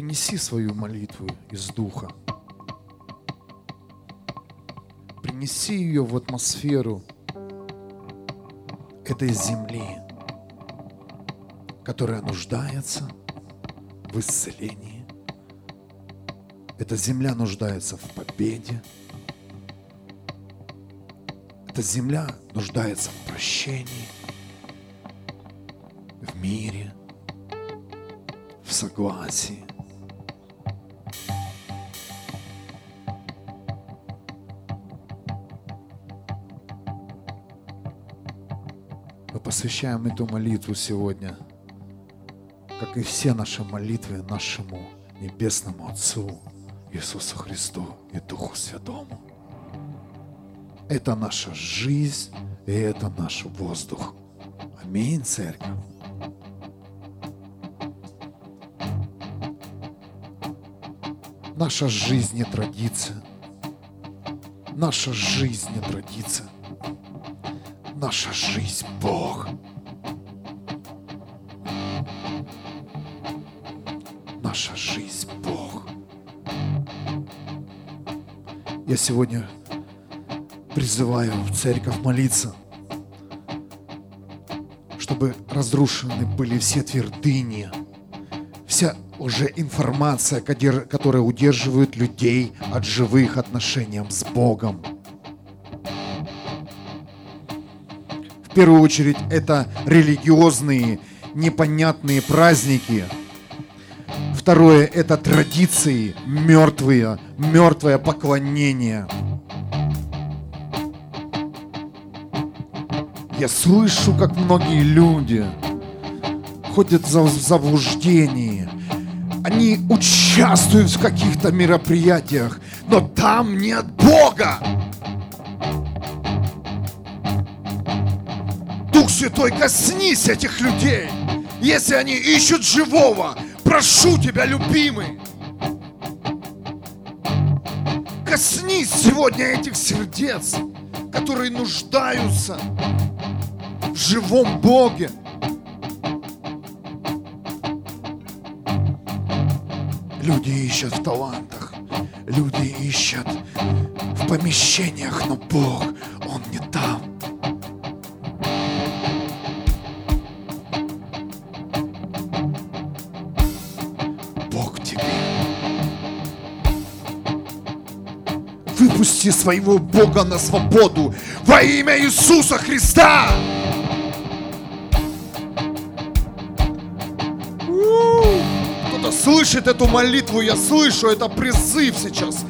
принеси свою молитву из духа. Принеси ее в атмосферу этой земли, которая нуждается в исцелении. Эта земля нуждается в победе. Эта земля нуждается в прощении, в мире, в согласии. Посвящаем эту молитву сегодня, как и все наши молитвы нашему Небесному Отцу Иисусу Христу и Духу Святому. Это наша жизнь, и это наш воздух. Аминь, церковь. Наша жизнь не традиция. Наша жизнь не традиция. Наша жизнь Бог. Наша жизнь Бог. Я сегодня призываю в церковь молиться, чтобы разрушены были все твердыни, вся уже информация, которая удерживает людей от живых отношений с Богом. В первую очередь это религиозные, непонятные праздники. Второе – это традиции мертвые, мертвое поклонение. Я слышу, как многие люди ходят в заблуждении. Они участвуют в каких-то мероприятиях, но там нет Бога. Святой, коснись этих людей. Если они ищут живого, прошу тебя, любимый. Коснись сегодня этих сердец, которые нуждаются в живом Боге. Люди ищут в талантах, люди ищут в помещениях, но Бог, Выпусти своего Бога на свободу во имя Иисуса Христа. Кто-то слышит эту молитву, я слышу, это призыв сейчас.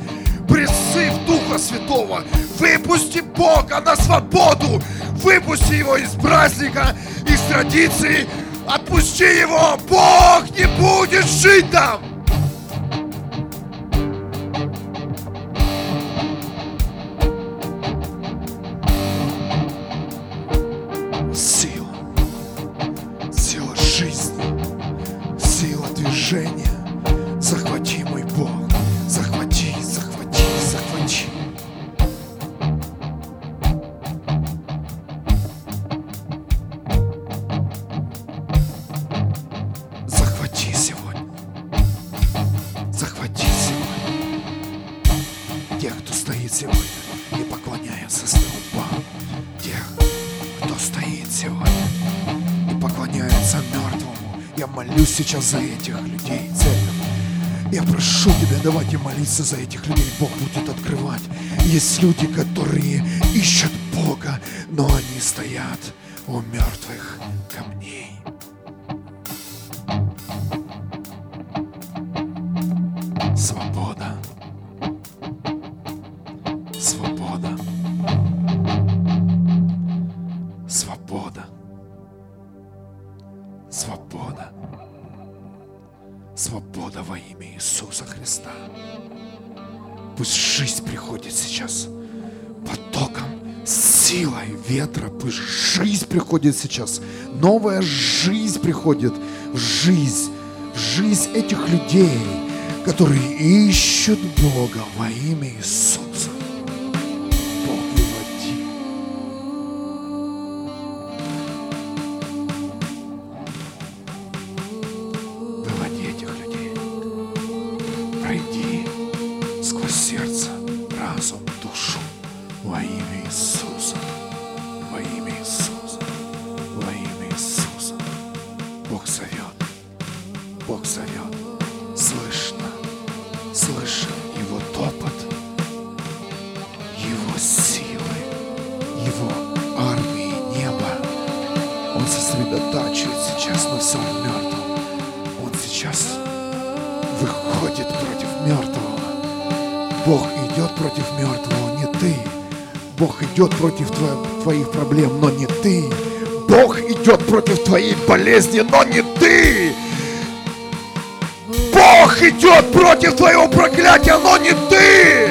Призыв Духа Святого. Выпусти Бога на свободу. Выпусти его из праздника, из традиции. Отпусти его. Бог не будет жить там. Молиться за этих людей. Бог будет открывать. Есть люди, которые ищут Бога, но они стоят у мертвых камней. Свобода. Христа. Пусть жизнь приходит сейчас потоком, силой ветра. Пусть жизнь приходит сейчас. Новая жизнь приходит в жизнь, в жизнь этих людей, которые ищут Бога во имя Иисуса. Против твоей болезни, но не ты. Бог идет против твоего проклятия, но не ты.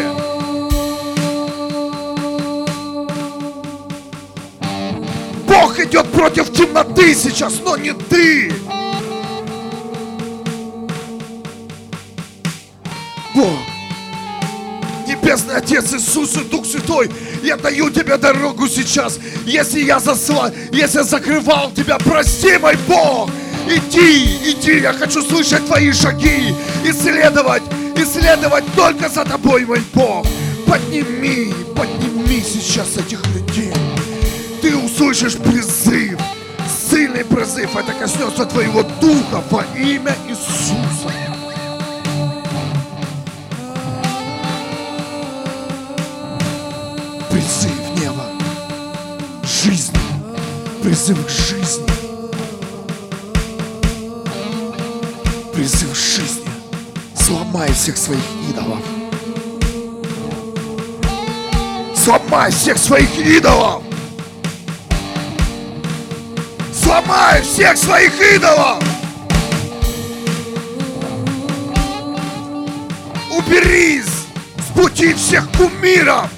Бог идет против темноты сейчас, но не ты. Отец Иисус и Дух Святой, я даю тебе дорогу сейчас. Если я засла, если закрывал тебя, прости, мой Бог. Иди, иди, я хочу слышать твои шаги, исследовать, исследовать только за тобой, мой Бог. Подними, подними сейчас этих людей. Ты услышишь призыв, сильный призыв, это коснется твоего духа во имя Иисуса. Призыв неба, жизни, призыв к жизни. Призыв к жизни. Сломай всех своих идолов. Сломай всех своих идолов. Сломай всех своих идолов. Убери с пути всех кумиров.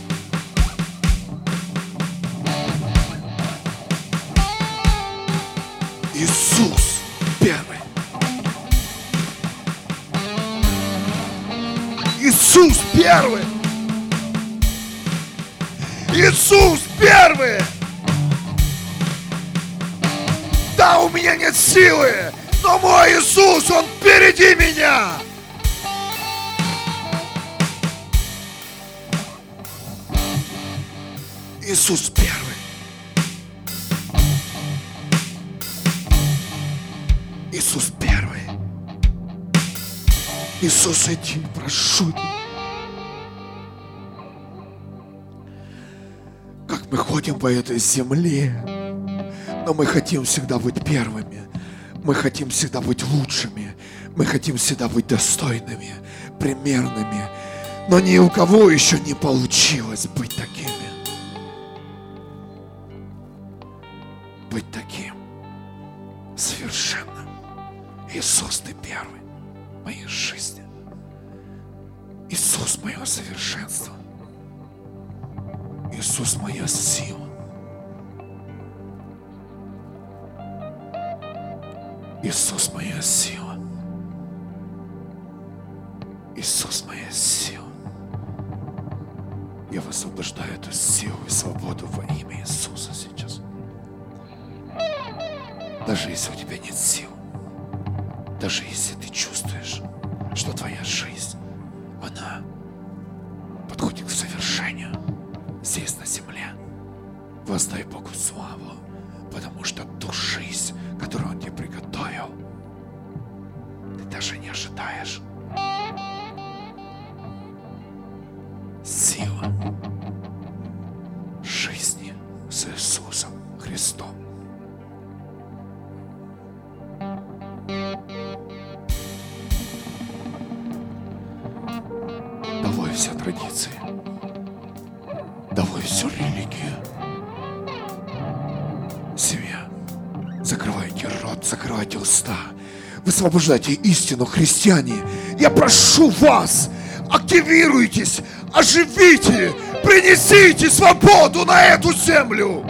Первый. Иисус первый. Да, у меня нет силы, но мой Иисус, Он впереди меня. Иисус первый. Иисус первый. Иисус, иди, прошу Как ходим по этой земле, но мы хотим всегда быть первыми. Мы хотим всегда быть лучшими. Мы хотим всегда быть достойными, примерными. Но ни у кого еще не получилось быть такими. Быть таким совершенным. Иисус, Ты первый в моей жизни. Иисус, мое совершенство. Иисус, моя сила. Иисус моя сила. Иисус моя сила. Я высвобождаю эту силу и свободу во имя Иисуса сейчас. Даже если у тебя нет сил, даже если ты чувствуешь, что твоя жизнь, она здесь на земле, воздай Богу славу, потому что ту Высвобождайте истину, христиане. Я прошу вас, активируйтесь, оживите, принесите свободу на эту землю.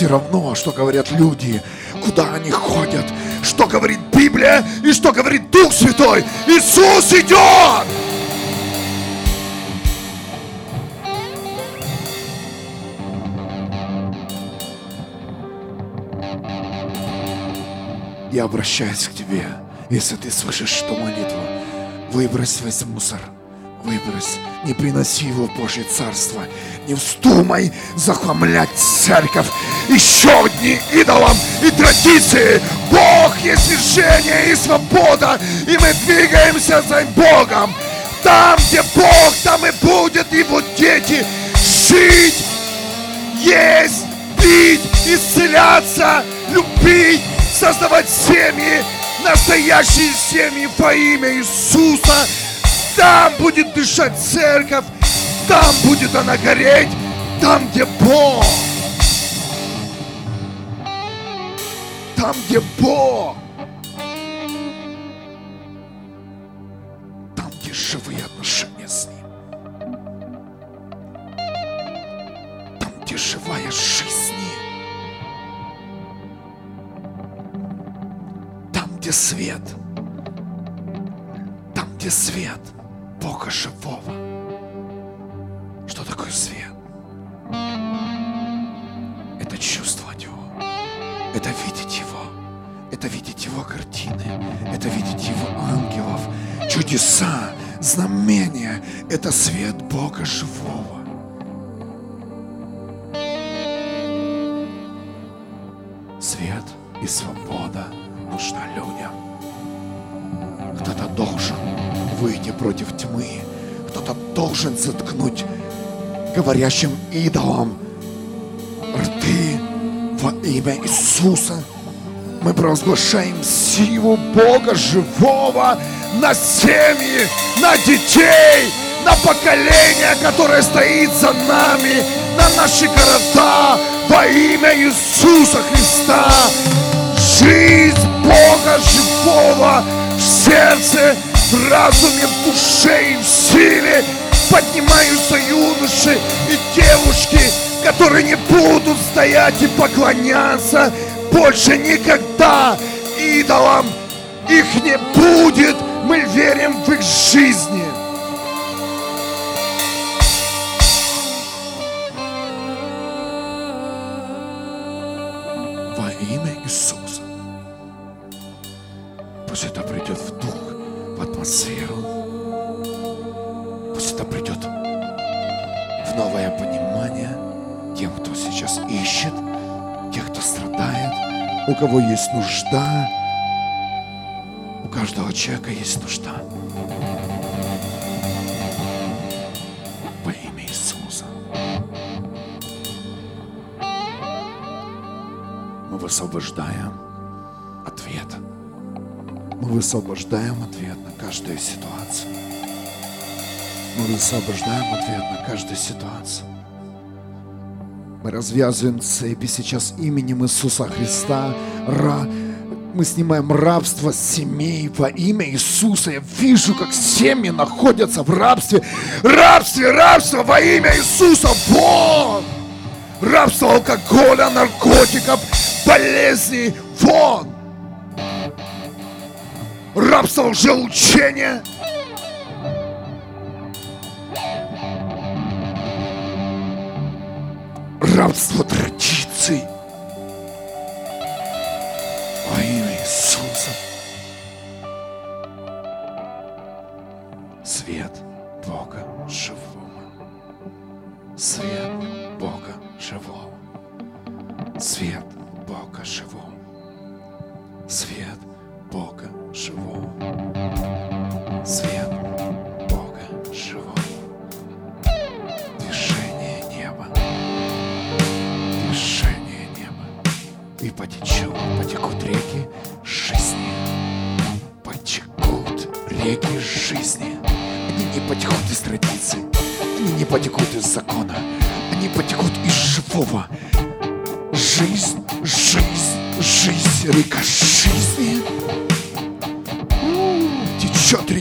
все равно, что говорят люди, куда они ходят, что говорит Библия и что говорит Дух Святой. Иисус идет! Я обращаюсь к тебе, если ты слышишь что молитва выбрось свой мусор – выбрось, не приноси его в Божье Царство, не вздумай захламлять церковь, еще одни идолам и традиции. Бог есть движение и свобода, и мы двигаемся за Богом. Там, где Бог, там и будет его дети жить, есть, пить, исцеляться, любить, создавать семьи, настоящие семьи во имя Иисуса – там будет дышать церковь, там будет она гореть, там, где Бог. Там, где Бог. Там, где живые отношения с Ним. Там, где живая жизнь. Там, где свет. Там, где свет. Бога живого. Чудеса, знамения. Это свет Бога живого. Свет и свобода нужна людям. Кто-то должен выйти против тьмы. Кто-то должен заткнуть говорящим идолам рты во имя Иисуса. Мы провозглашаем силу Бога живого на семьи, на детей, на поколение, которое стоит за нами, на наши города во имя Иисуса Христа. Жизнь Бога живого в сердце в разуме, в душе и в силе поднимаются юноши и девушки, которые не будут стоять и поклоняться больше никогда идолам. Их не будет, мы верим в их жизни. Во имя Иисуса. Пусть это придет в дух в атмосферу. Пусть это придет в новое понимание тем, кто сейчас ищет, тех, кто страдает, у кого есть нужда. Каждого человека есть нужда. Во имя Иисуса. Мы высвобождаем ответ. Мы высвобождаем ответ каждую ситуацию. Мы высвобождаем ответ на каждую ситуацию. Мы развязываем цепи сейчас именем Иисуса Христа. Ра... Мы снимаем рабство семей во имя Иисуса. Я вижу, как семьи находятся в рабстве. Рабстве, рабство во имя Иисуса. Вон! Рабство алкоголя, наркотиков, болезней. Вон! рабство лжеучения. Рабство традиций.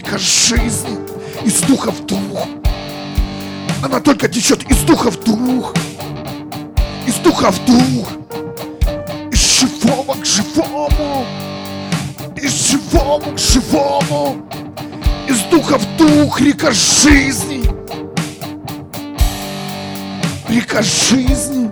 Река жизни из духа в дух. Она только течет из духа в дух. Из духа в дух. Из живого к живому. Из живого к живому. Из духа в дух река жизни. Река жизни.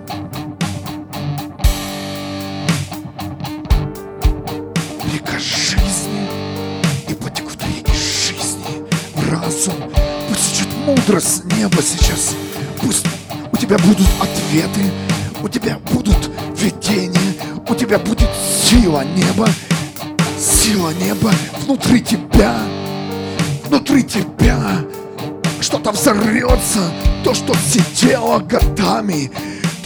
Мудрость неба сейчас. Пусть у тебя будут ответы, у тебя будут видения, у тебя будет сила неба, сила неба внутри тебя, внутри тебя. Что-то взорвется, то, что сидело годами,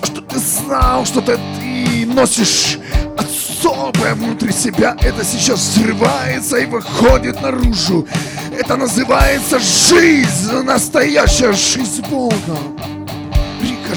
то, что ты знал, что ты, ты носишь особое внутри себя, это сейчас взрывается и выходит наружу. Это называется жизнь, настоящая жизнь Бога. Рика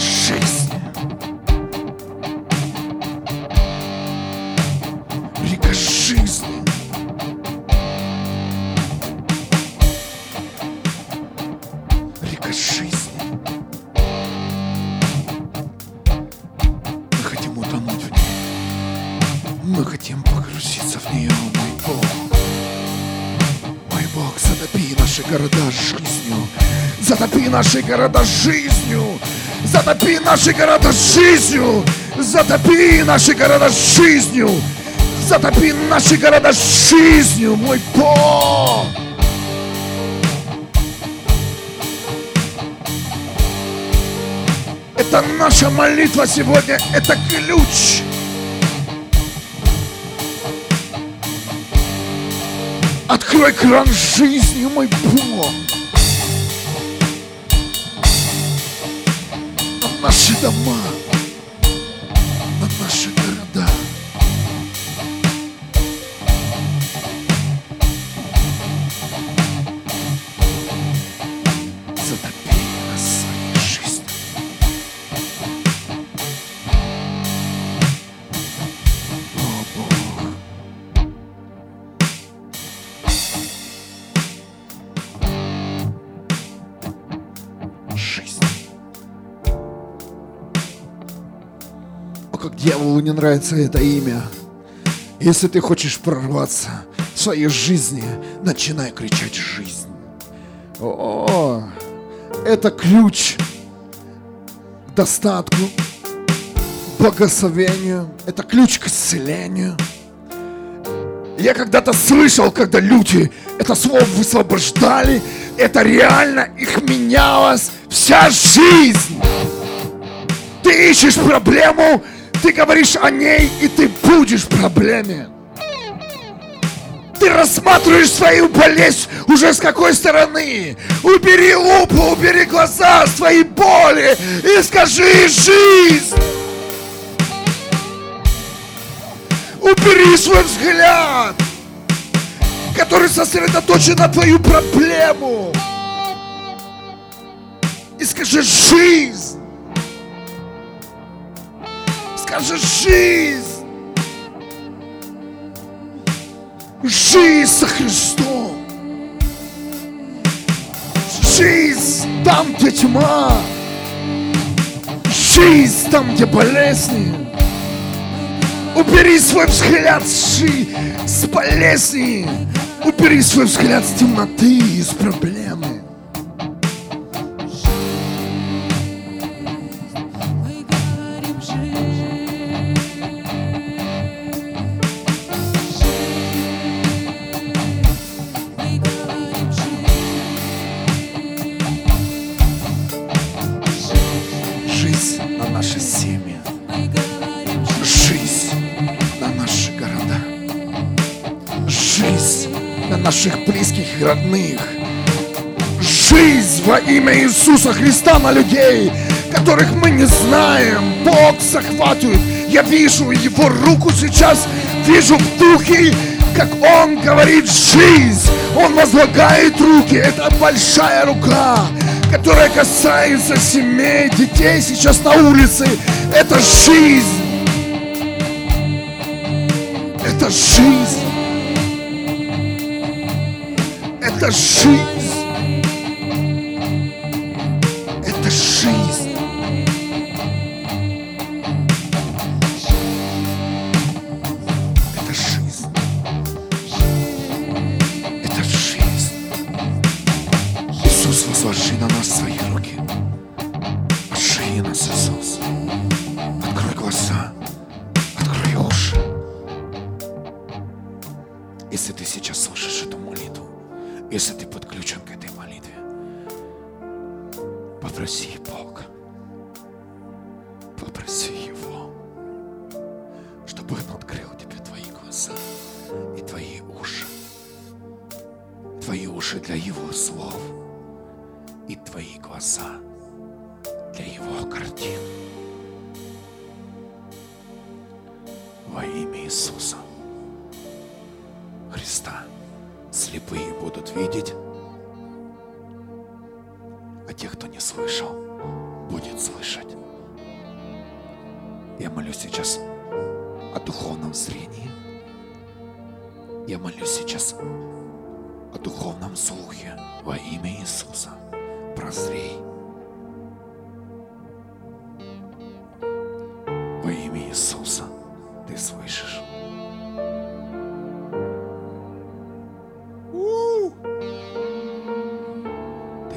города жизнью. Затопи наши города жизнью. Затопи наши города жизнью. Затопи наши города жизнью, мой Бог. Это наша молитва сегодня, это ключ. Открой кран жизни, мой Бог. На наши как дьяволу не нравится это имя. Если ты хочешь прорваться в своей жизни, начинай кричать «жизнь». О, это ключ к достатку, благословению, это ключ к исцелению. Я когда-то слышал, когда люди это слово высвобождали, это реально их менялась вся жизнь. Ты ищешь проблему, ты говоришь о ней, и ты будешь в проблеме. Ты рассматриваешь свою болезнь уже с какой стороны. Убери лупу, убери глаза своей боли и скажи жизнь. Убери свой взгляд, который сосредоточен на твою проблему. И скажи жизнь. Скажи жизнь. Жизнь со Христом. Жизнь там, где тьма. Жизнь там, где болезни. Убери свой взгляд с, жи- с болезни. Убери свой взгляд с темноты с проблемы. Наших близких и родных. Жизнь во имя Иисуса Христа на людей, которых мы не знаем. Бог захватывает. Я вижу Его руку сейчас, вижу в духе, как Он говорит жизнь. Он возлагает руки. Это большая рука, которая касается семей, детей сейчас на улице. Это жизнь. Это жизнь. Это жизнь.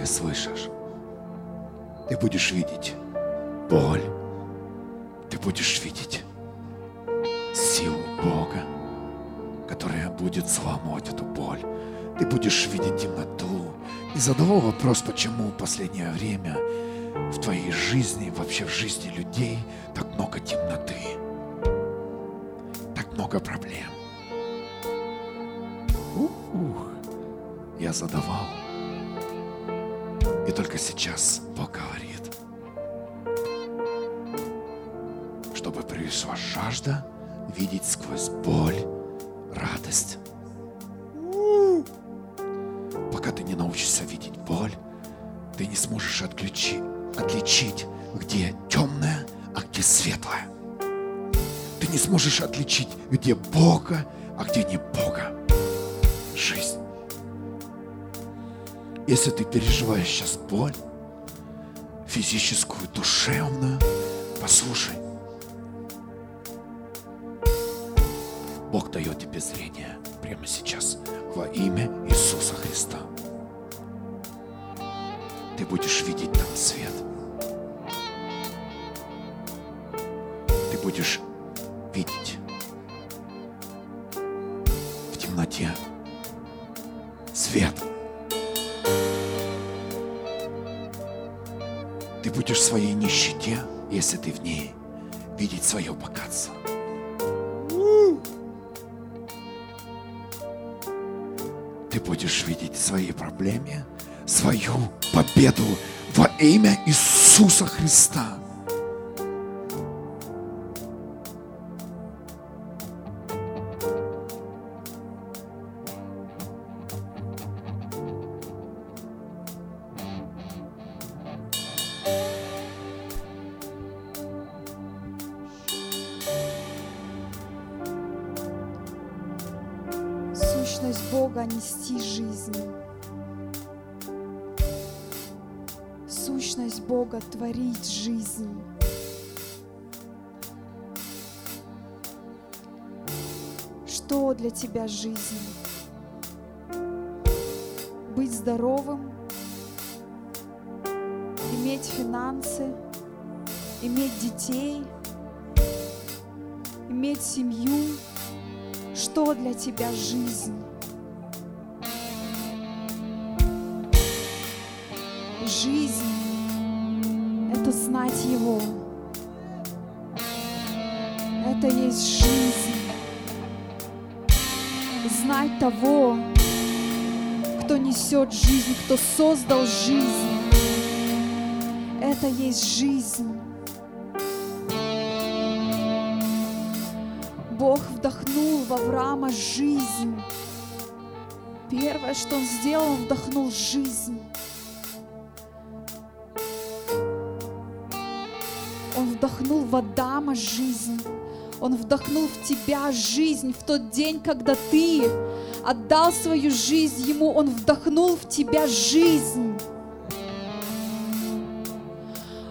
Слышишь. Ты будешь видеть боль. Ты будешь видеть силу Бога, которая будет сломать эту боль. Ты будешь видеть темноту. И задавал вопрос, почему в последнее время в твоей жизни, вообще в жизни людей так много темноты, так много проблем. Ух, я задавал. Только сейчас Бог говорит, чтобы пришла жажда видеть сквозь боль радость. Пока ты не научишься видеть боль, ты не сможешь отключи- отличить, где темное, а где светлое. Ты не сможешь отличить, где Бога, а где не Бога. Если ты переживаешь сейчас боль, физическую, душевную, послушай. Бог дает тебе зрение прямо сейчас во имя Иисуса Христа. Ты будешь видеть там свет. Ты будешь видеть в темноте будешь в своей нищете, если ты в ней, видеть свое богатство. Ты будешь видеть в своей проблеме свою победу во имя Иисуса Христа. Сущность Бога нести жизнь. Сущность Бога творить жизнь. Что для тебя жизнь? Быть здоровым, иметь финансы, иметь детей, иметь семью, что для тебя жизнь? Жизнь — это знать Его. Это есть жизнь. Знать того, кто несет жизнь, кто создал жизнь. Это есть жизнь. Бог вдохнул в Авраама жизнь. Первое, что Он сделал, Он вдохнул жизнь. В Адама жизнь. Он вдохнул в тебя жизнь в тот день, когда ты отдал свою жизнь Ему. Он вдохнул в тебя жизнь.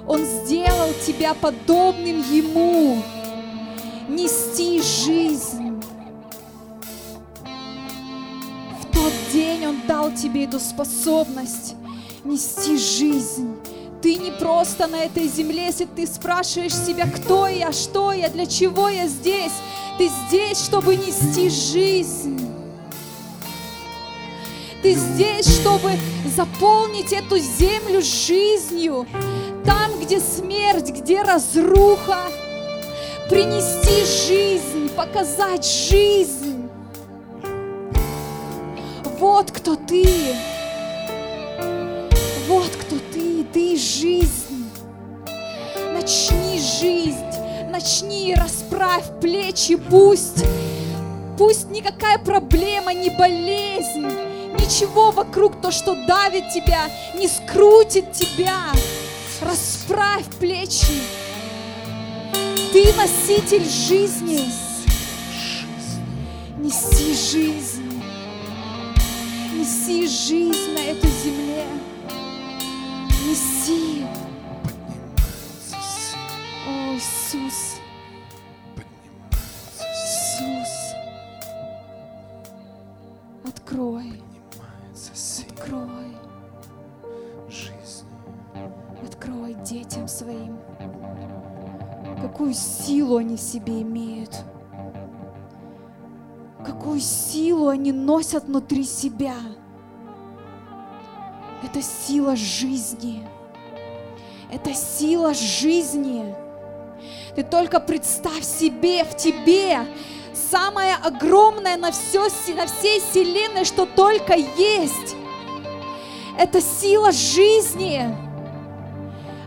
Он сделал тебя подобным Ему нести жизнь. В тот день Он дал тебе эту способность нести жизнь. Ты не просто на этой земле, если ты спрашиваешь себя, кто я, что я, для чего я здесь. Ты здесь, чтобы нести жизнь. Ты здесь, чтобы заполнить эту землю жизнью. Там, где смерть, где разруха. Принести жизнь, показать жизнь. Вот кто ты. Расправь плечи. Пусть, пусть никакая проблема, не болезнь, ничего вокруг, то, что давит тебя, не скрутит тебя. Расправь плечи. Ты носитель жизни. Неси жизнь. Неси жизнь на этой земле. Неси. О, Иисус, Открой, открой, открой детям своим. Какую силу они в себе имеют. Какую силу они носят внутри себя. Это сила жизни. Это сила жизни. Ты только представь себе, в тебе самое огромное на, все, на всей вселенной, что только есть. Это сила жизни.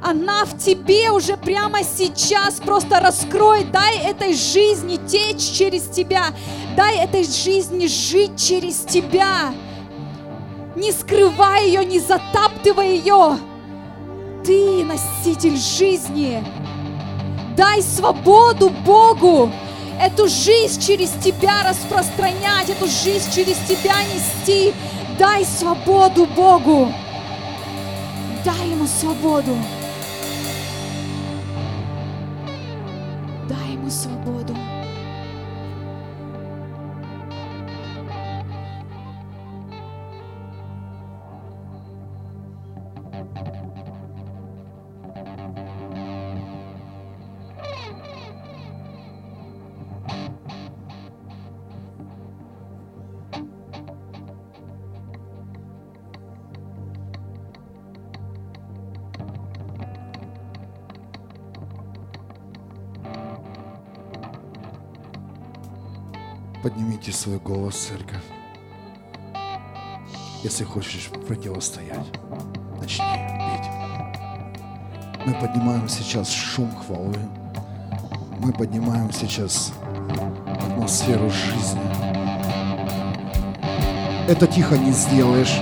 Она в тебе уже прямо сейчас. Просто раскрой, дай этой жизни течь через тебя. Дай этой жизни жить через тебя. Не скрывай ее, не затаптывай ее. Ты носитель жизни. Дай свободу Богу. Эту жизнь через тебя распространять, эту жизнь через тебя нести. Дай свободу Богу. Дай ему свободу. Дай ему свободу. Поднимите свой голос, церковь. Если хочешь противостоять, начни петь. Мы поднимаем сейчас шум хвалы. Мы поднимаем сейчас атмосферу жизни. Это тихо не сделаешь,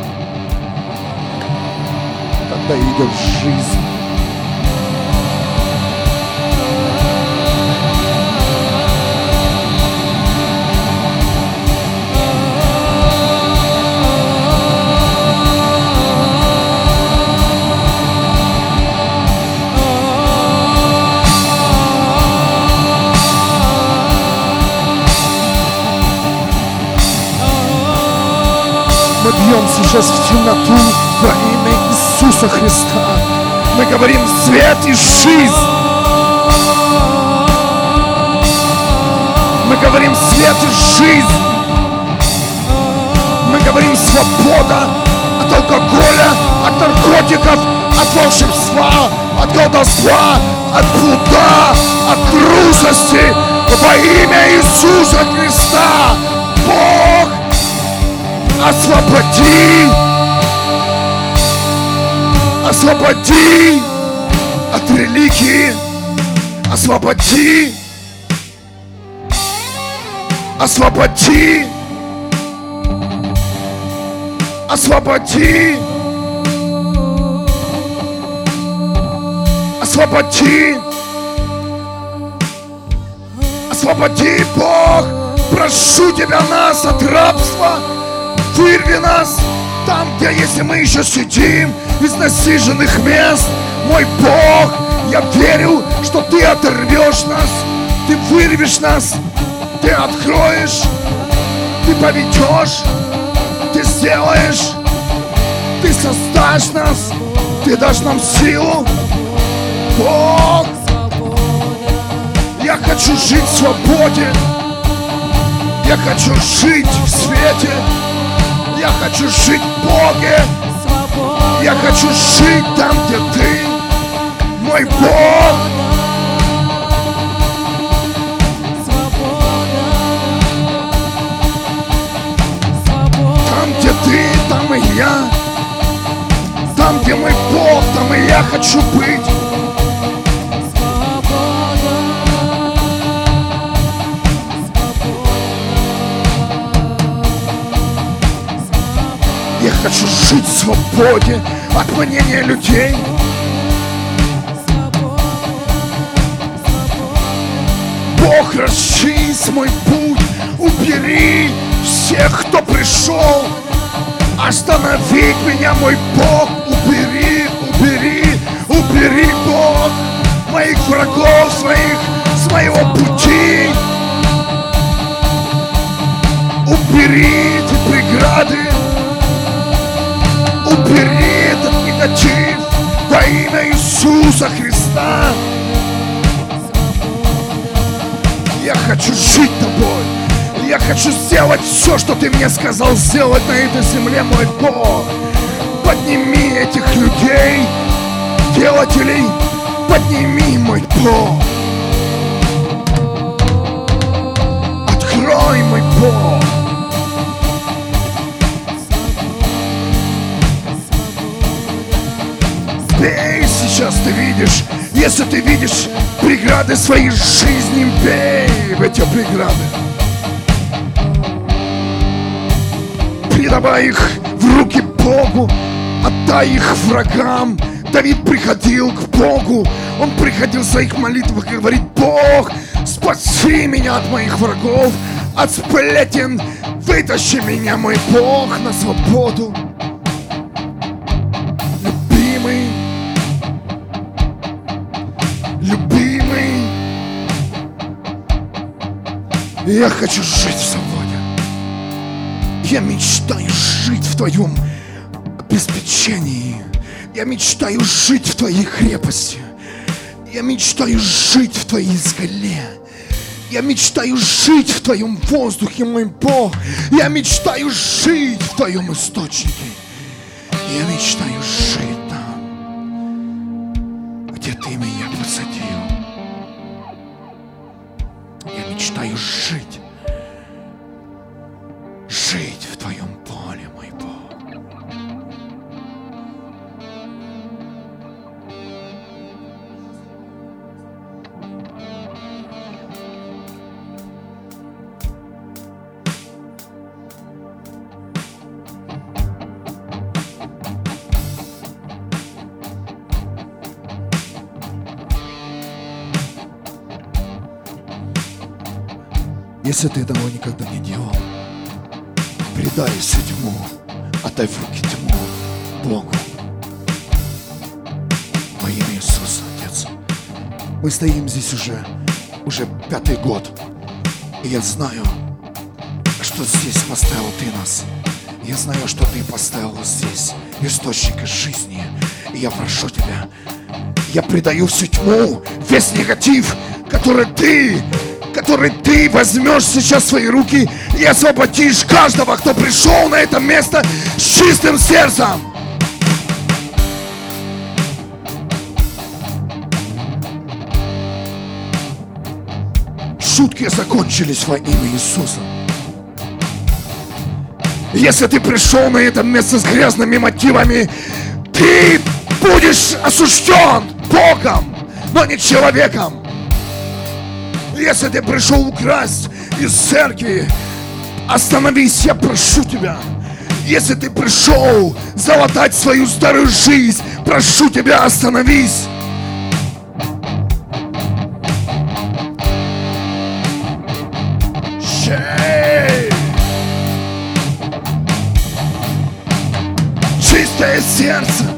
когда идет жизнь. Бьем сейчас в темноту во имя Иисуса Христа. Мы говорим свет и жизнь. Мы говорим свет и жизнь. Мы говорим свобода от алкоголя, от наркотиков, от волшебства, от колдовства, от блуда, от трусости во имя Иисуса Христа. Освободи, освободи от религии, освободи, освободи, освободи, освободи, освободи, Бог, прошу Тебя нас от рабства, вырви нас там, где если мы еще сидим из насиженных мест, мой Бог, я верю, что Ты оторвешь нас, Ты вырвешь нас, Ты откроешь, Ты поведешь, Ты сделаешь, Ты создашь нас, Ты дашь нам силу. Бог, я хочу жить в свободе, я хочу жить в свете, Я хочу жить в Боге. Я хочу жить там, где ты, мой Бог. там и я. Там, где мой Бог, там и я хочу быть. Хочу жить в свободе от мнения людей. Бог, расчисть мой путь, убери всех, кто пришел. Остановить меня, мой Бог, убери, убери, убери, Бог, моих врагов своих с моего пути. Убери эти преграды, убери этот негатив во имя Иисуса Христа. Я хочу жить тобой. Я хочу сделать все, что ты мне сказал сделать на этой земле, мой Бог. Подними этих людей, делателей, подними, мой Бог. Открой, мой Бог. Бей сейчас, ты видишь, если ты видишь преграды своей жизни, бей в эти преграды. Передавай их в руки Богу, отдай их врагам. Давид приходил к Богу, он приходил в своих молитвах и говорит, Бог, спаси меня от моих врагов, от сплетен, вытащи меня, мой Бог, на свободу. Я хочу жить в свободе. Я мечтаю жить в твоем обеспечении. Я мечтаю жить в твоей крепости. Я мечтаю жить в твоей скале. Я мечтаю жить в твоем воздухе, мой Бог. Я мечтаю жить в твоем источнике. Я мечтаю жить Если ты этого никогда не делал, предай всю тьму, отдай в руки тьму Богу. Во имя Иисуса, Отец. Мы стоим здесь уже, уже пятый год. И я знаю, что здесь поставил Ты нас. Я знаю, что Ты поставил здесь источника жизни. И я прошу Тебя, я предаю всю тьму, весь негатив, который Ты который ты возьмешь сейчас в свои руки и освободишь каждого, кто пришел на это место с чистым сердцем. Шутки закончились во имя Иисуса. Если ты пришел на это место с грязными мотивами, ты будешь осужден Богом, но не человеком. Если ты пришел украсть из церкви, остановись, я прошу тебя. Если ты пришел залатать свою старую жизнь, прошу тебя, остановись. Чистое сердце.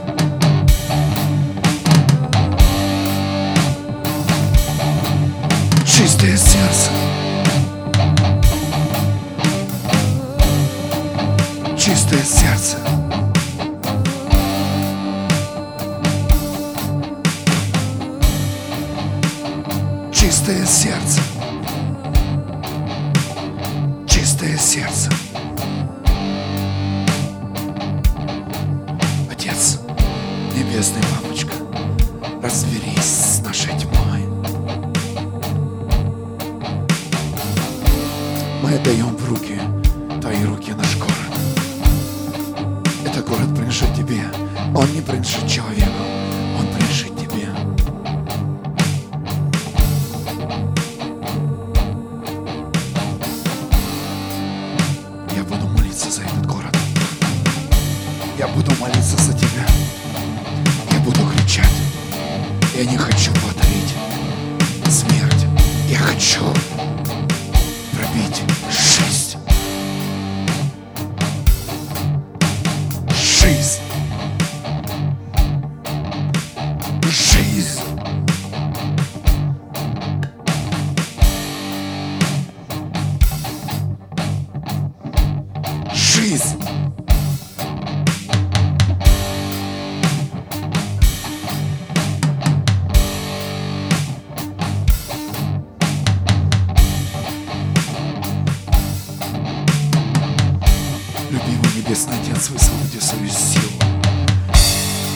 Отец, высвободи свою силу.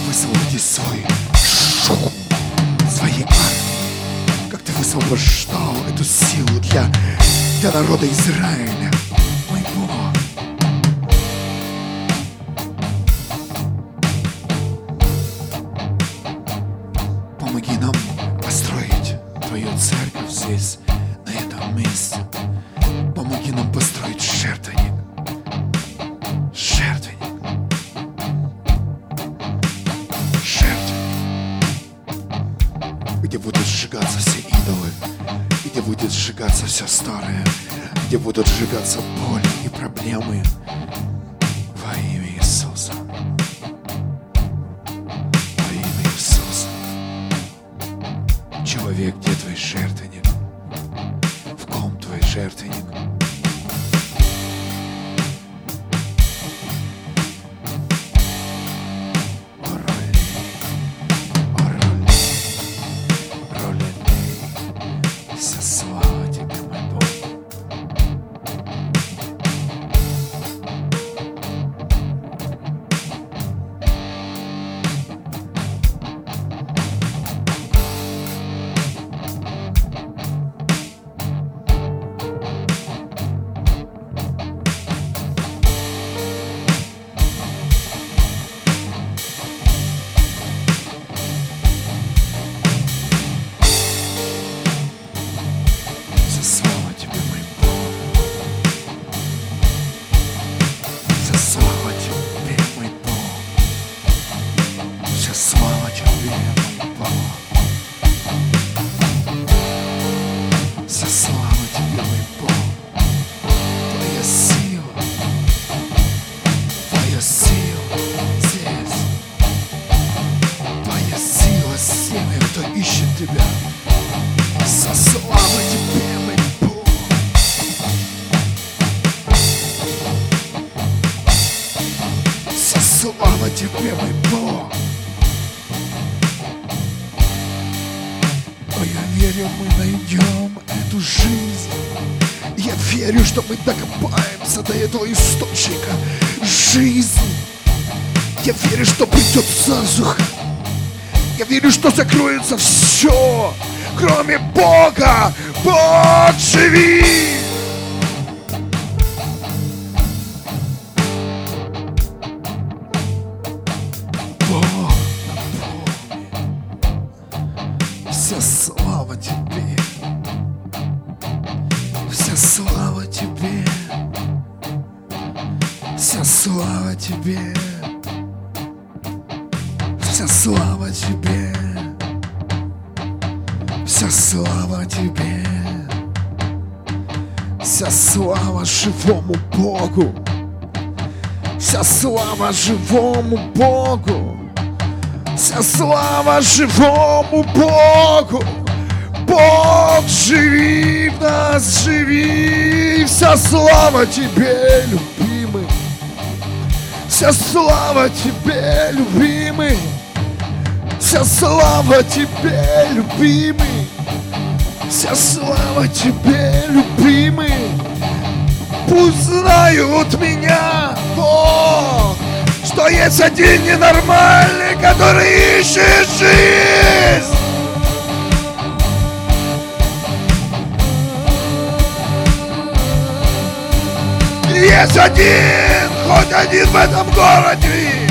Высвободи свой шум, свои армии. Как ты высвобождал эту силу для, для народа Израиля. Тебя. Вся слава тебе, мой Бог. Вся слава тебе, мой Бог. О, я верю, мы найдем эту жизнь. Я верю, что мы докопаемся до этого источника жизни. Я верю, что придет засуха. Я верю, что закроется все, кроме Бога. Бог живи! Живому Богу. Вся слава живому Богу. Вся слава живому Богу. Бог, живи в нас, живи. Вся слава тебе, любимый. Вся слава тебе, любимый. Вся слава тебе, любимый. Вся слава тебе, любимый пусть знают меня, Бог, что есть один ненормальный, который ищет жизнь. Есть один, хоть один в этом городе,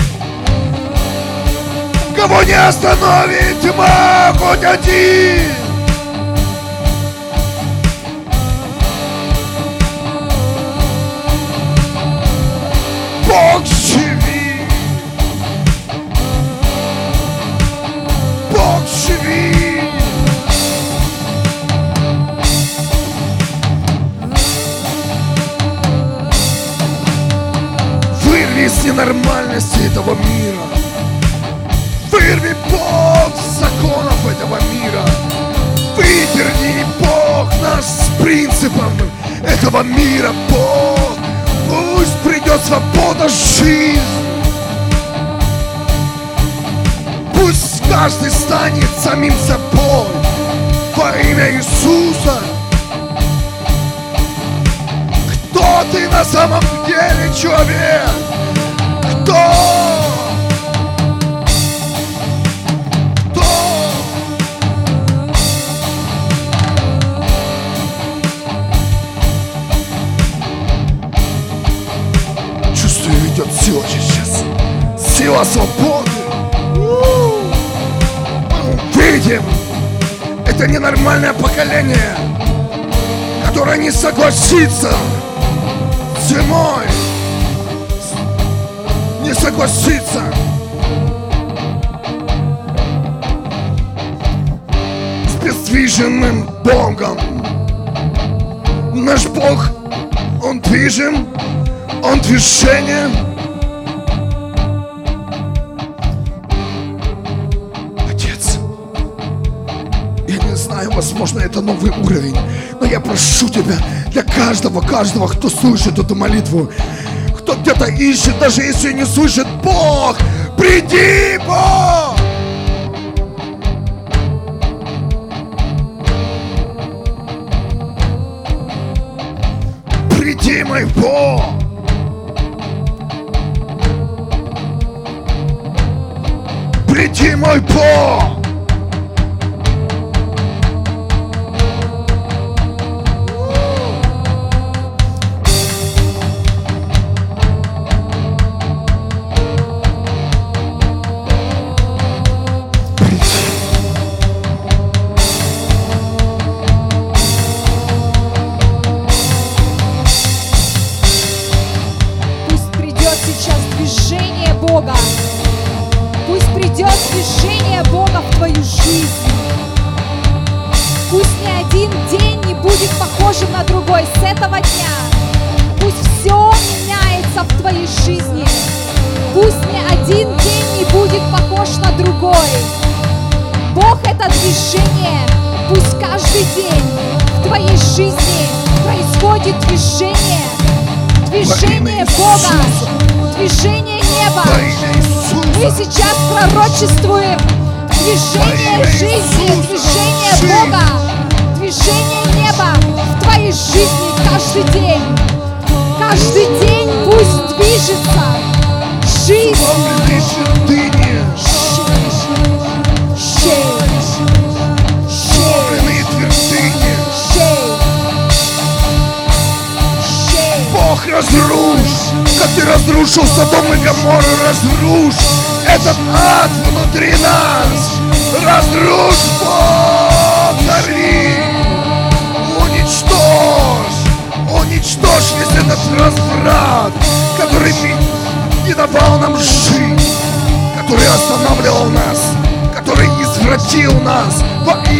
кого не остановит тьма, хоть один. каждого, кто слышит эту молитву, кто где-то ищет, даже если не слышит, Бог, приди, Бог! творчеству.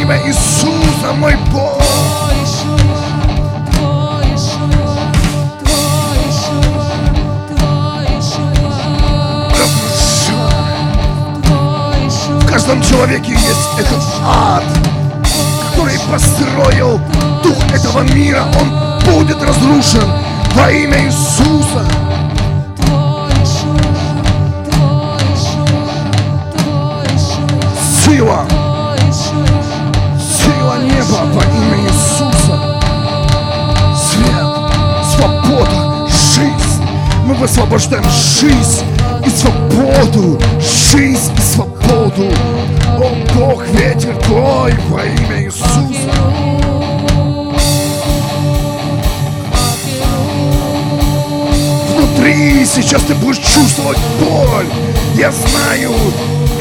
имя Иисуса, мой Бог. В каждом человеке есть этот ад, который построил дух этого мира. Он будет разрушен во имя Иисуса. Сила мы освобождаем жизнь и свободу, жизнь и свободу. О Бог, ветер твой во имя Иисуса. внутри, сейчас ты будешь чувствовать боль. Я знаю,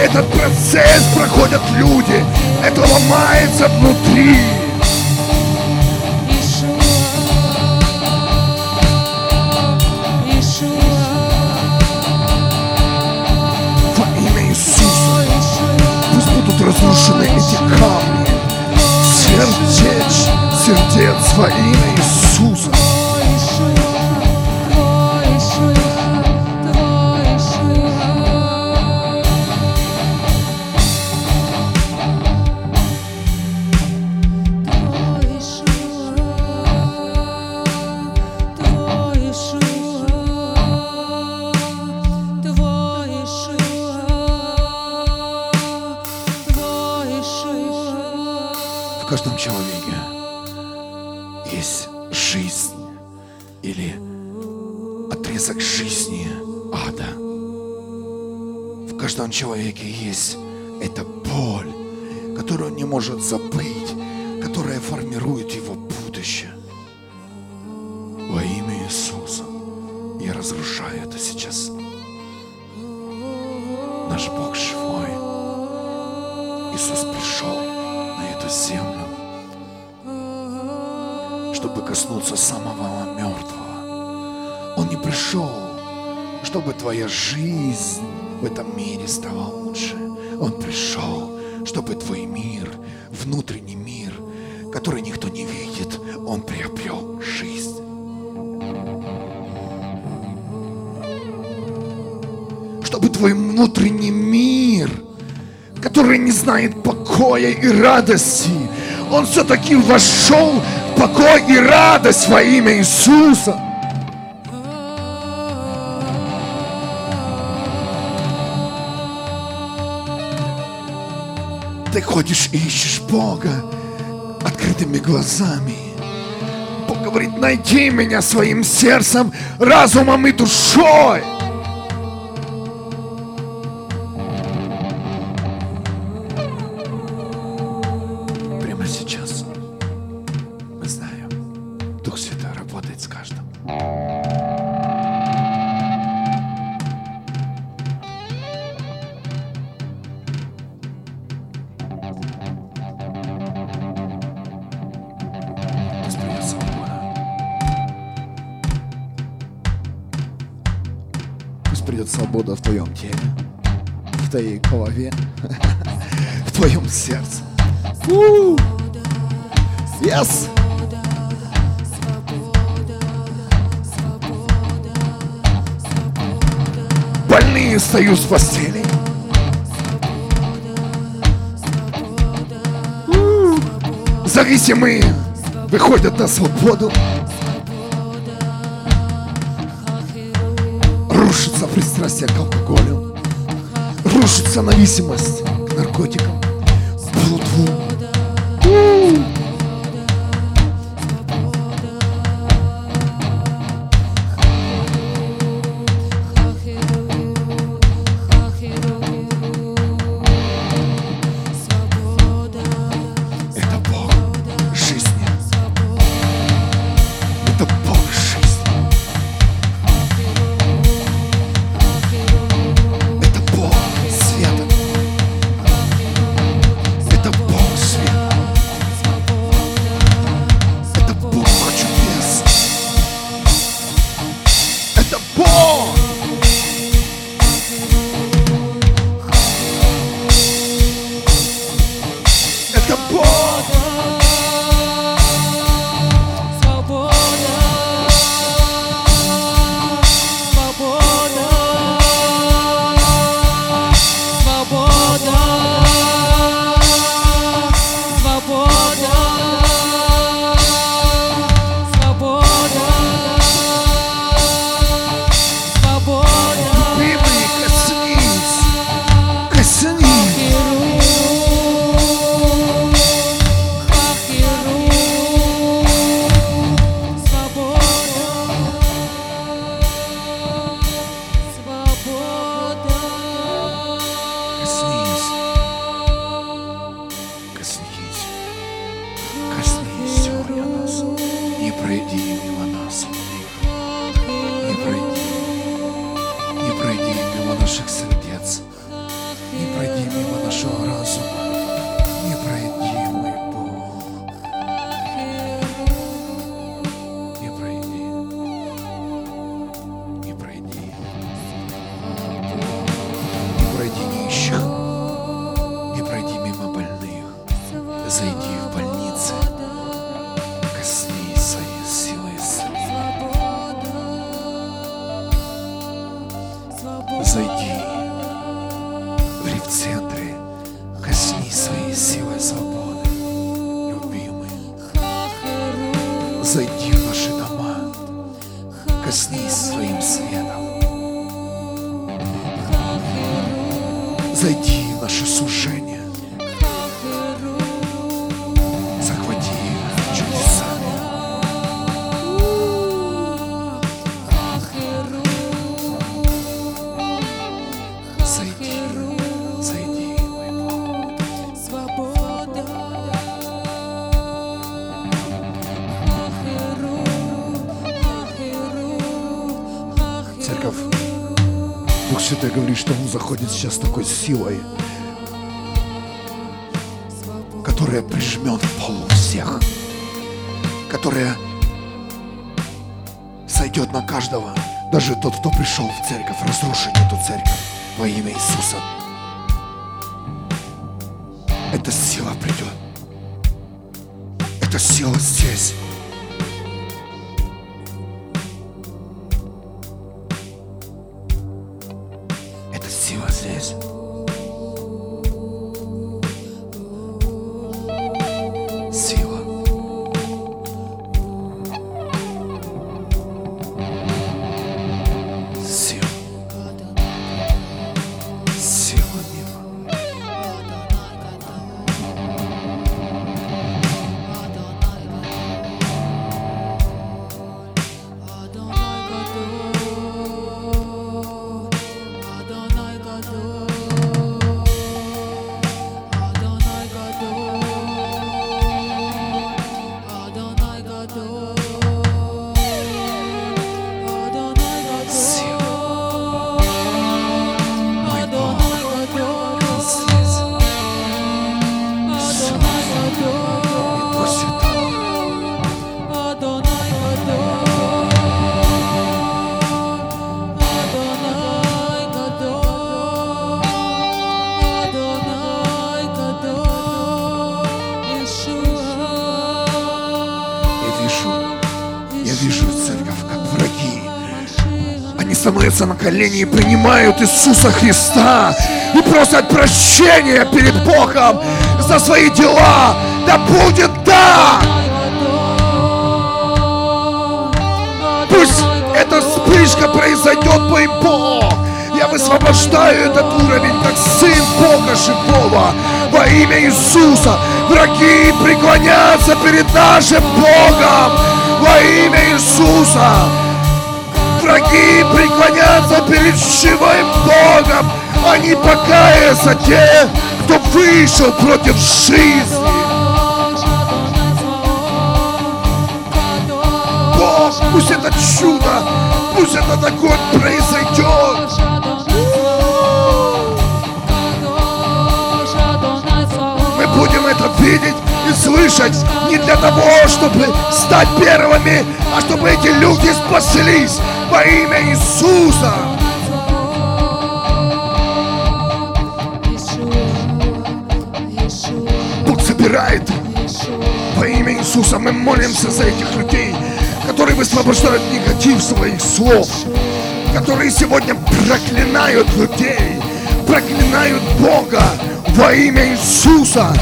этот процесс проходят люди, это ломается внутри. Разрушены эти камни. Сердеч, сердец во имя Иисуса. Чтобы твоя жизнь в этом мире стала лучше. Он пришел, чтобы твой мир, внутренний мир, который никто не видит, он приобрел жизнь. Чтобы твой внутренний мир, который не знает покоя и радости, он все-таки вошел в покой и радость во имя Иисуса. Ты ходишь и ищешь Бога открытыми глазами. Бог говорит, найди меня своим сердцем, разумом и душой. У! Зависимые выходят на свободу. Рушится пристрастие к алкоголю. Рушится зависимость к наркотикам, Святой говорит, что Он заходит сейчас такой силой, которая прижмет в полу всех, которая сойдет на каждого, даже тот, кто пришел в церковь, разрушить эту церковь во имя Иисуса. Эта сила придет. Эта сила здесь. Становятся на колени и принимают Иисуса Христа и просят прощения перед Богом за свои дела. Да будет да! Пусть эта вспышка произойдет, мой Бог. Я высвобождаю этот уровень, как Сын Бога Живого, во имя Иисуса. Враги преклонятся перед нашим Богом во имя Иисуса. Враги преклонятся перед живым Богом. Они покаятся те, кто вышел против жизни. Бог, пусть это чудо, пусть этот огонь произойдет. Мы будем это видеть и слышать не для того, чтобы стать первыми, а чтобы эти люди спаслись во имя Иисуса. Бог собирает во имя Иисуса. Мы молимся за этих людей, которые высвобождают негатив своих слов, которые сегодня проклинают людей, проклинают Бога во имя Иисуса.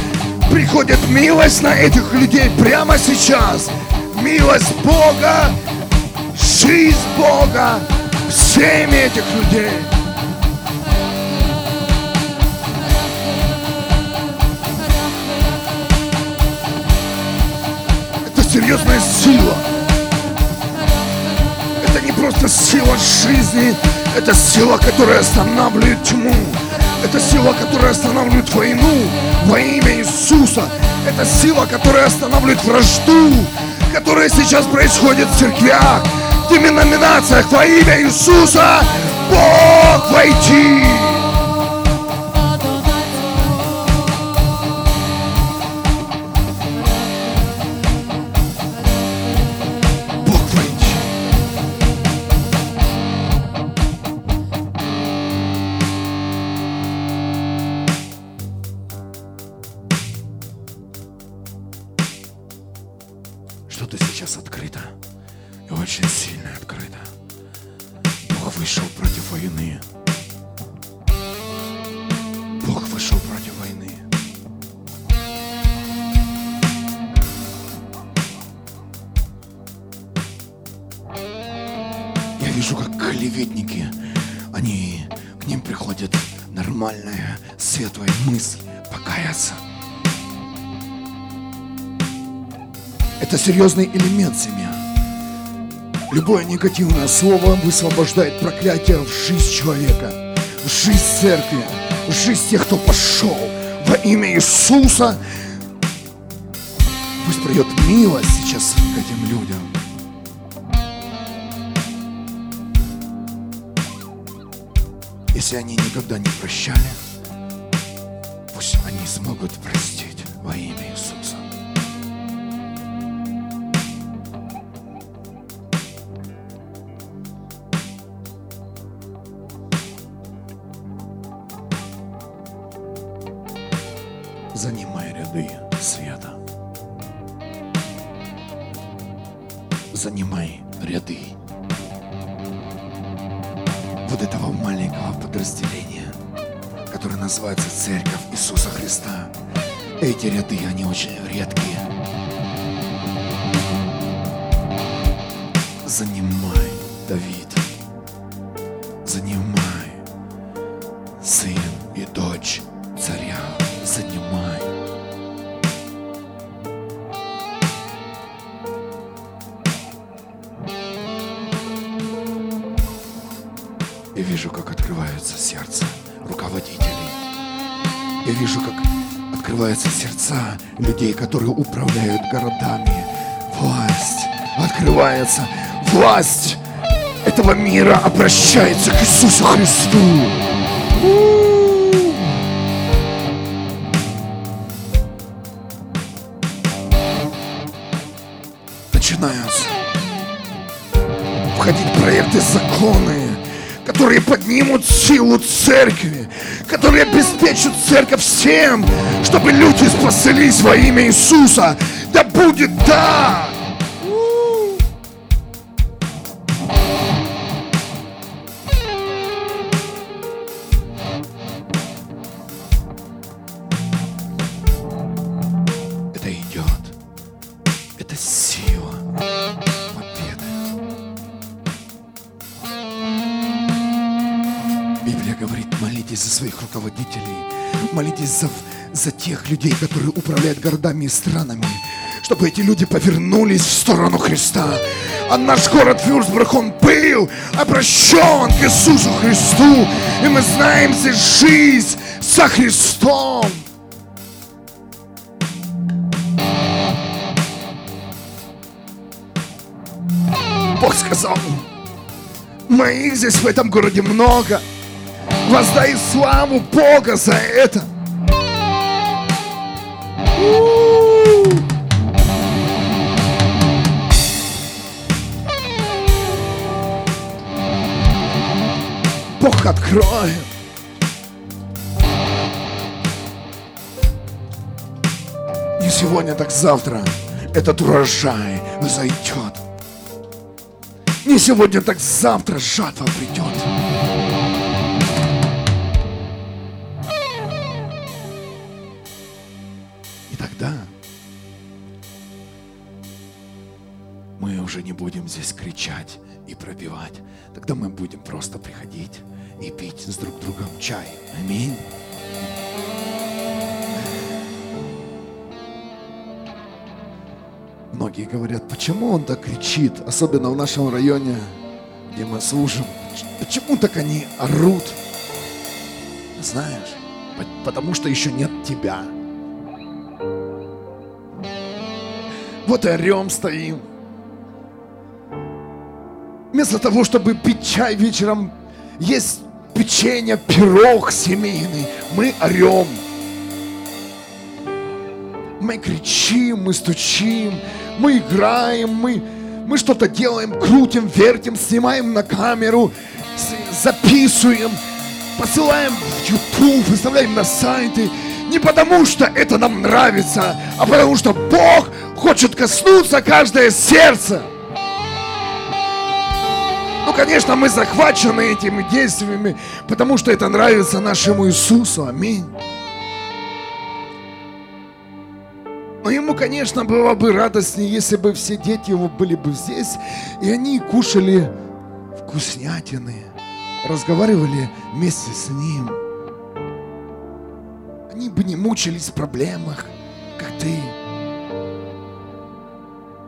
Приходит милость на этих людей прямо сейчас. Милость Бога, жизнь Бога всеми этих людей. Это серьезная сила. Это не просто сила жизни, это сила, которая останавливает тьму. Это сила, которая останавливает войну во имя Иисуса. Это сила, которая останавливает вражду, которая сейчас происходит в церквях, в деноминациях во имя Иисуса. Бог войти! Бог войти! что-то сейчас открыто. Очень сильно открыто. Бог вышел против войны. Бог вышел против войны. Я вижу, как клеветники, они, к ним приходит нормальная, светлая мысль покаяться. Это серьезный элемент семья. Любое негативное слово высвобождает проклятие в жизнь человека, в жизнь церкви, в жизнь тех, кто пошел во имя Иисуса. Пусть придет милость сейчас к этим людям. Если они никогда не прощали, пусть они смогут простить во имя городами. Власть открывается. Власть этого мира обращается к Иисусу Христу. Начинают входить проекты законы, поднимут силу церкви, которые обеспечат церковь всем, чтобы люди спаслись во имя Иисуса. Да будет да! Людей, которые управляют городами и странами, чтобы эти люди повернулись в сторону Христа. А наш город Вюрсбург, он был обращен к Иисусу Христу, и мы знаем здесь жизнь со Христом. Бог сказал, моих здесь в этом городе много. Воздай славу Бога за это. Бог откроет. Не сегодня, так завтра этот урожай взойдет. Не сегодня, так завтра жатва придет. Уже не будем здесь кричать и пробивать. Тогда мы будем просто приходить и пить с друг другом чай. Аминь. Многие говорят, почему он так кричит, особенно в нашем районе, где мы служим. Почему так они орут? Знаешь, по- потому что еще нет тебя. Вот и орем стоим. Вместо того, чтобы пить чай вечером, есть печенье, пирог семейный, мы орем. Мы кричим, мы стучим, мы играем, мы, мы что-то делаем, крутим, вертим, снимаем на камеру, записываем, посылаем в YouTube, выставляем на сайты. Не потому, что это нам нравится, а потому, что Бог хочет коснуться каждое сердце. Ну, конечно, мы захвачены этими действиями, потому что это нравится нашему Иисусу. Аминь. Но ему, конечно, было бы радостнее, если бы все дети его были бы здесь, и они кушали вкуснятины, разговаривали вместе с ним. Они бы не мучились в проблемах, как ты.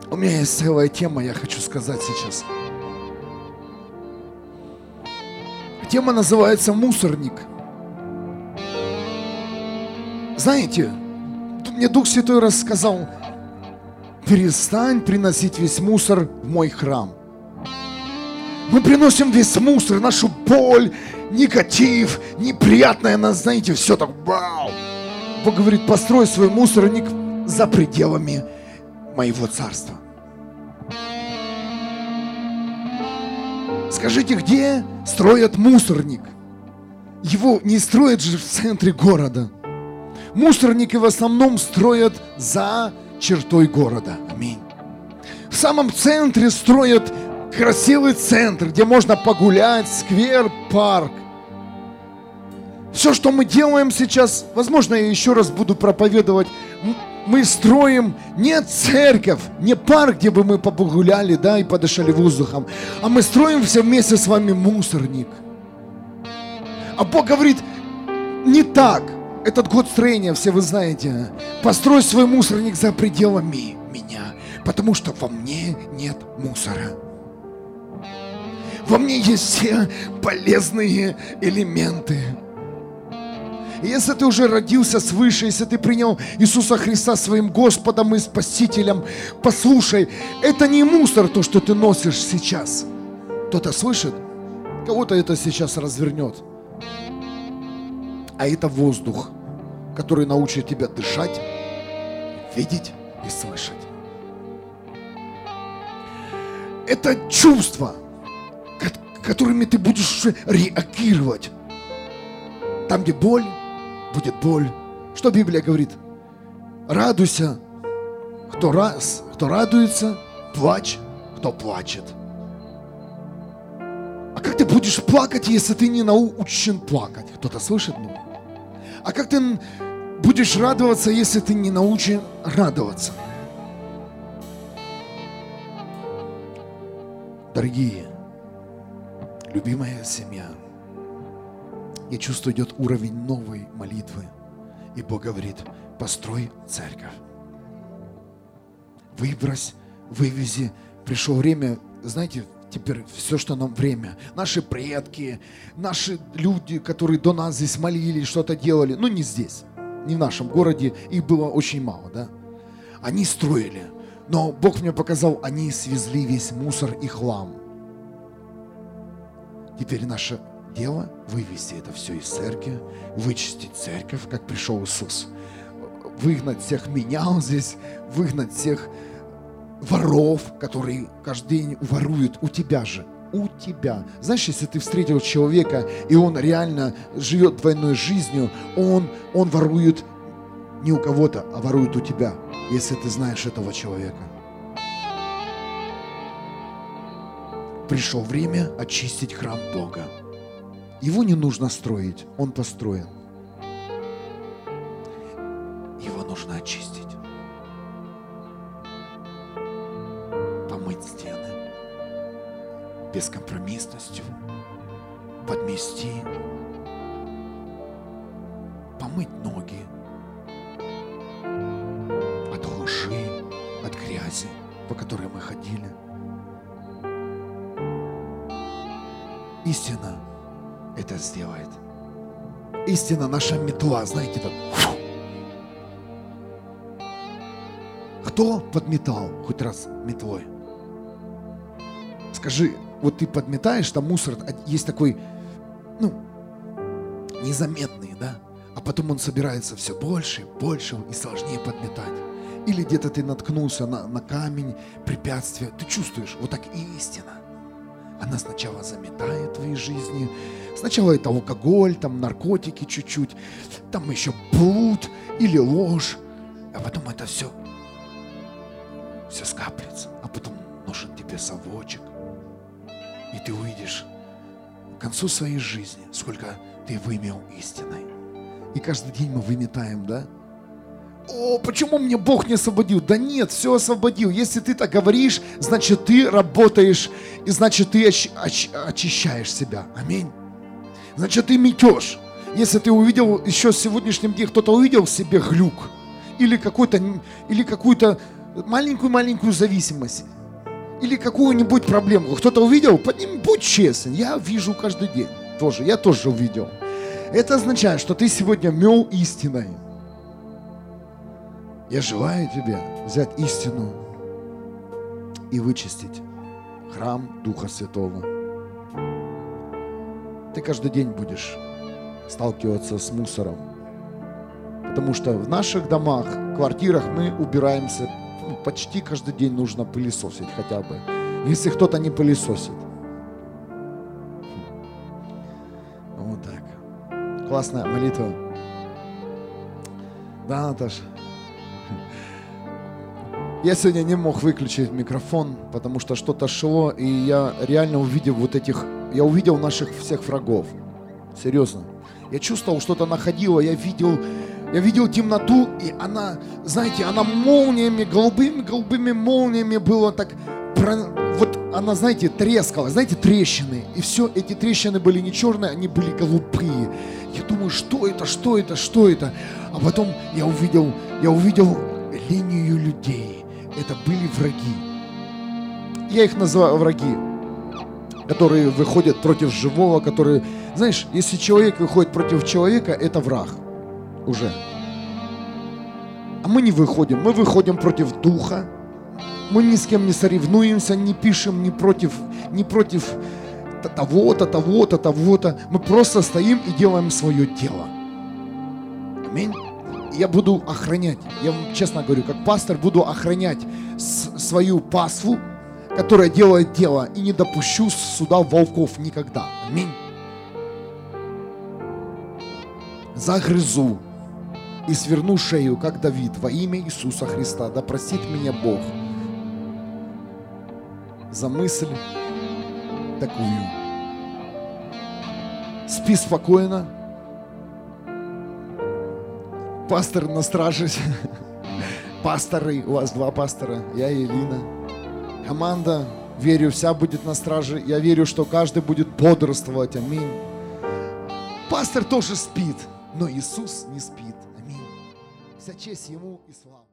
У меня есть целая тема, я хочу сказать сейчас. Тема называется «Мусорник». Знаете, мне Дух Святой рассказал, перестань приносить весь мусор в мой храм. Мы приносим весь мусор, нашу боль, негатив, неприятное нас, знаете, все так, вау. Бог говорит, построй свой мусорник за пределами моего царства. Скажите, где строят мусорник? Его не строят же в центре города. Мусорники в основном строят за чертой города. Аминь. В самом центре строят красивый центр, где можно погулять, сквер, парк. Все, что мы делаем сейчас, возможно, я еще раз буду проповедовать, мы строим не церковь, не парк, где бы мы погуляли, да, и подышали воздухом, а мы строим все вместе с вами мусорник. А Бог говорит, не так. Этот год строения, все вы знаете, построй свой мусорник за пределами меня, потому что во мне нет мусора. Во мне есть все полезные элементы. И если ты уже родился свыше, если ты принял Иисуса Христа своим Господом и Спасителем, послушай, это не мусор, то, что ты носишь сейчас. Кто-то слышит? Кого-то это сейчас развернет. А это воздух, который научит тебя дышать, видеть и слышать. Это чувства, которыми ты будешь реагировать. Там, где боль, будет боль. Что Библия говорит? Радуйся, кто, раз, кто радуется, плачь, кто плачет. А как ты будешь плакать, если ты не научен плакать? Кто-то слышит меня? А как ты будешь радоваться, если ты не научен радоваться? Дорогие, любимая семья – я чувствую, идет уровень новой молитвы. И Бог говорит, построй церковь. Выбрось, вывези. Пришло время, знаете, теперь все, что нам время. Наши предки, наши люди, которые до нас здесь молились, что-то делали. Ну, не здесь, не в нашем городе. Их было очень мало, да. Они строили. Но Бог мне показал, они свезли весь мусор и хлам. Теперь наша дело вывести это все из церкви, вычистить церковь, как пришел Иисус. Выгнать всех менял здесь, выгнать всех воров, которые каждый день воруют у тебя же. У тебя. Знаешь, если ты встретил человека, и он реально живет двойной жизнью, он, он ворует не у кого-то, а ворует у тебя, если ты знаешь этого человека. Пришло время очистить храм Бога. Его не нужно строить, он построен. Истина наша метла, знаете, так. Кто подметал хоть раз метлой? Скажи, вот ты подметаешь, там мусор, а есть такой, ну, незаметный, да? А потом он собирается все больше, больше и сложнее подметать. Или где-то ты наткнулся на, на камень, препятствие. Ты чувствуешь, вот так и истина. Она сначала заметает твои жизни. Сначала это алкоголь, там наркотики чуть-чуть, там еще блуд или ложь. А потом это все все скапливается, а потом нужен тебе совочек. И ты увидишь к концу своей жизни, сколько ты вымел истиной. И каждый день мы выметаем, да? О, почему мне Бог не освободил? Да нет, все освободил. Если ты так говоришь, значит ты работаешь, и значит ты очи- очи- очищаешь себя. Аминь. Значит ты метешь. Если ты увидел еще в сегодняшнем дне, кто-то увидел в себе глюк, или какой-то, или какую-то маленькую-маленькую зависимость, или какую-нибудь проблему, кто-то увидел, подними, будь честен, я вижу каждый день тоже, я тоже увидел. Это означает, что ты сегодня мел истиной. Я желаю тебе взять истину и вычистить храм Духа Святого. Ты каждый день будешь сталкиваться с мусором. Потому что в наших домах, квартирах мы убираемся ну, почти каждый день нужно пылесосить хотя бы. Если кто-то не пылесосит. Вот так. Классная молитва. Да, Наташа? Я сегодня не мог выключить микрофон, потому что что-то шло, и я реально увидел вот этих, я увидел наших всех врагов. Серьезно. Я чувствовал, что-то находило, я видел, я видел темноту, и она, знаете, она молниями, голубыми-голубыми молниями было так, вот она, знаете, трескала, знаете, трещины. И все, эти трещины были не черные, они были голубые. Думаю, что это, что это, что это? А потом я увидел, я увидел линию людей. Это были враги. Я их называю враги, которые выходят против живого, которые, знаешь, если человек выходит против человека, это враг уже. А мы не выходим, мы выходим против духа, мы ни с кем не соревнуемся, не пишем ни против, ни против т- того-то, того-то, того-то. Мы просто стоим и делаем свое дело. Аминь. Я буду охранять, я вам честно говорю, как пастор буду охранять свою паству, которая делает дело, и не допущу сюда волков никогда. Аминь. Загрызу и сверну шею, как Давид, во имя Иисуса Христа. Да простит меня Бог за мысль такую. Спи спокойно. Пастор на страже. Пасторы, у вас два пастора, я и Элина. Команда, верю, вся будет на страже. Я верю, что каждый будет бодрствовать. Аминь. Пастор тоже спит, но Иисус не спит. Аминь. Вся честь Ему и слава.